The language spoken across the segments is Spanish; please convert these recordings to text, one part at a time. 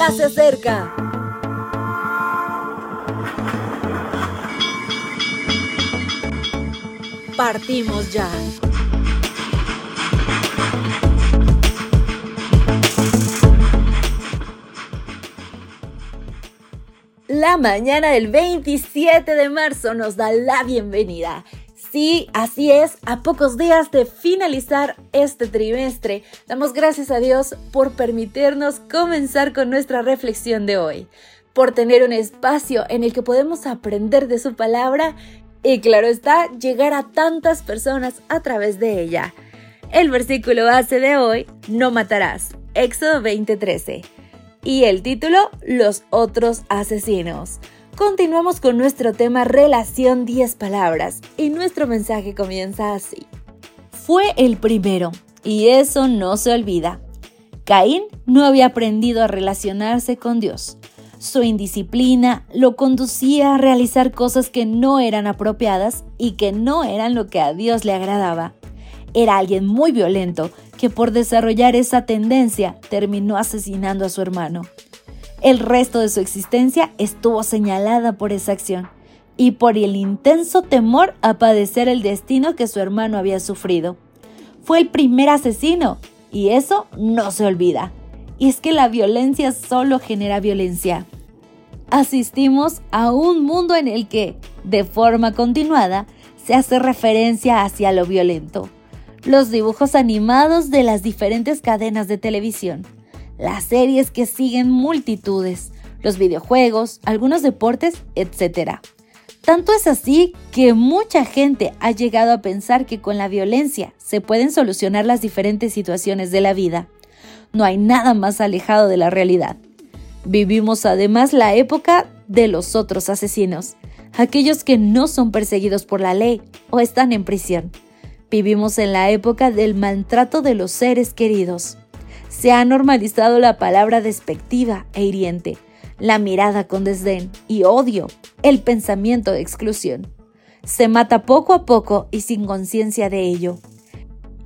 ya se acerca. Partimos ya. La mañana del 27 de marzo nos da la bienvenida. Sí, así es, a pocos días de finalizar este trimestre, damos gracias a Dios por permitirnos comenzar con nuestra reflexión de hoy, por tener un espacio en el que podemos aprender de su palabra y claro está, llegar a tantas personas a través de ella. El versículo base de hoy, no matarás, Éxodo 20:13. Y el título, Los otros asesinos. Continuamos con nuestro tema Relación 10 palabras y nuestro mensaje comienza así. Fue el primero, y eso no se olvida. Caín no había aprendido a relacionarse con Dios. Su indisciplina lo conducía a realizar cosas que no eran apropiadas y que no eran lo que a Dios le agradaba. Era alguien muy violento que por desarrollar esa tendencia terminó asesinando a su hermano. El resto de su existencia estuvo señalada por esa acción y por el intenso temor a padecer el destino que su hermano había sufrido. Fue el primer asesino y eso no se olvida. Y es que la violencia solo genera violencia. Asistimos a un mundo en el que, de forma continuada, se hace referencia hacia lo violento. Los dibujos animados de las diferentes cadenas de televisión las series que siguen multitudes, los videojuegos, algunos deportes, etc. Tanto es así que mucha gente ha llegado a pensar que con la violencia se pueden solucionar las diferentes situaciones de la vida. No hay nada más alejado de la realidad. Vivimos además la época de los otros asesinos, aquellos que no son perseguidos por la ley o están en prisión. Vivimos en la época del maltrato de los seres queridos. Se ha normalizado la palabra despectiva e hiriente, la mirada con desdén y odio, el pensamiento de exclusión. Se mata poco a poco y sin conciencia de ello.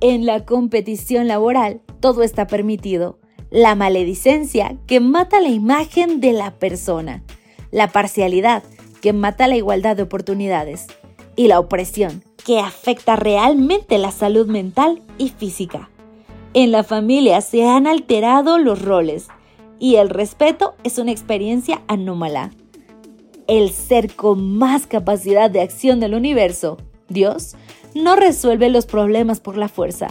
En la competición laboral todo está permitido. La maledicencia que mata la imagen de la persona. La parcialidad que mata la igualdad de oportunidades. Y la opresión que afecta realmente la salud mental y física. En la familia se han alterado los roles y el respeto es una experiencia anómala. El ser con más capacidad de acción del universo, Dios, no resuelve los problemas por la fuerza.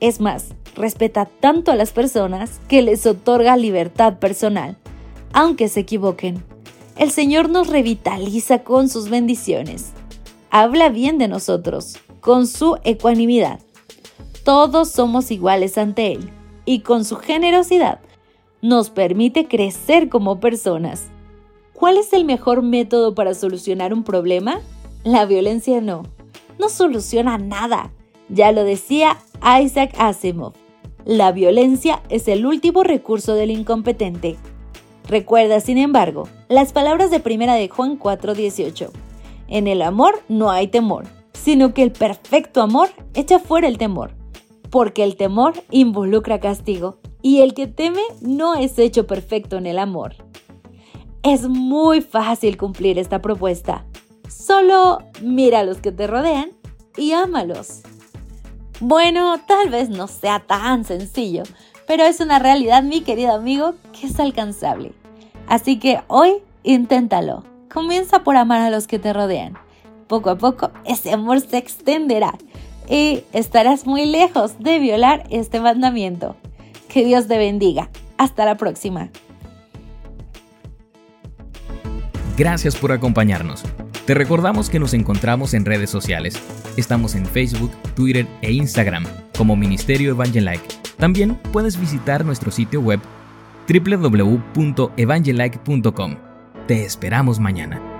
Es más, respeta tanto a las personas que les otorga libertad personal, aunque se equivoquen. El Señor nos revitaliza con sus bendiciones. Habla bien de nosotros, con su ecuanimidad todos somos iguales ante Él y con su generosidad nos permite crecer como personas. ¿Cuál es el mejor método para solucionar un problema? La violencia no. No soluciona nada. Ya lo decía Isaac Asimov. La violencia es el último recurso del incompetente. Recuerda, sin embargo, las palabras de primera de Juan 4:18. En el amor no hay temor, sino que el perfecto amor echa fuera el temor porque el temor involucra castigo y el que teme no es hecho perfecto en el amor. Es muy fácil cumplir esta propuesta. Solo mira a los que te rodean y ámalos. Bueno, tal vez no sea tan sencillo, pero es una realidad, mi querido amigo, que es alcanzable. Así que hoy inténtalo. Comienza por amar a los que te rodean. Poco a poco ese amor se extenderá y estarás muy lejos de violar este mandamiento. Que Dios te bendiga. Hasta la próxima. Gracias por acompañarnos. Te recordamos que nos encontramos en redes sociales. Estamos en Facebook, Twitter e Instagram como Ministerio Evangelike. También puedes visitar nuestro sitio web www.evangelike.com. Te esperamos mañana.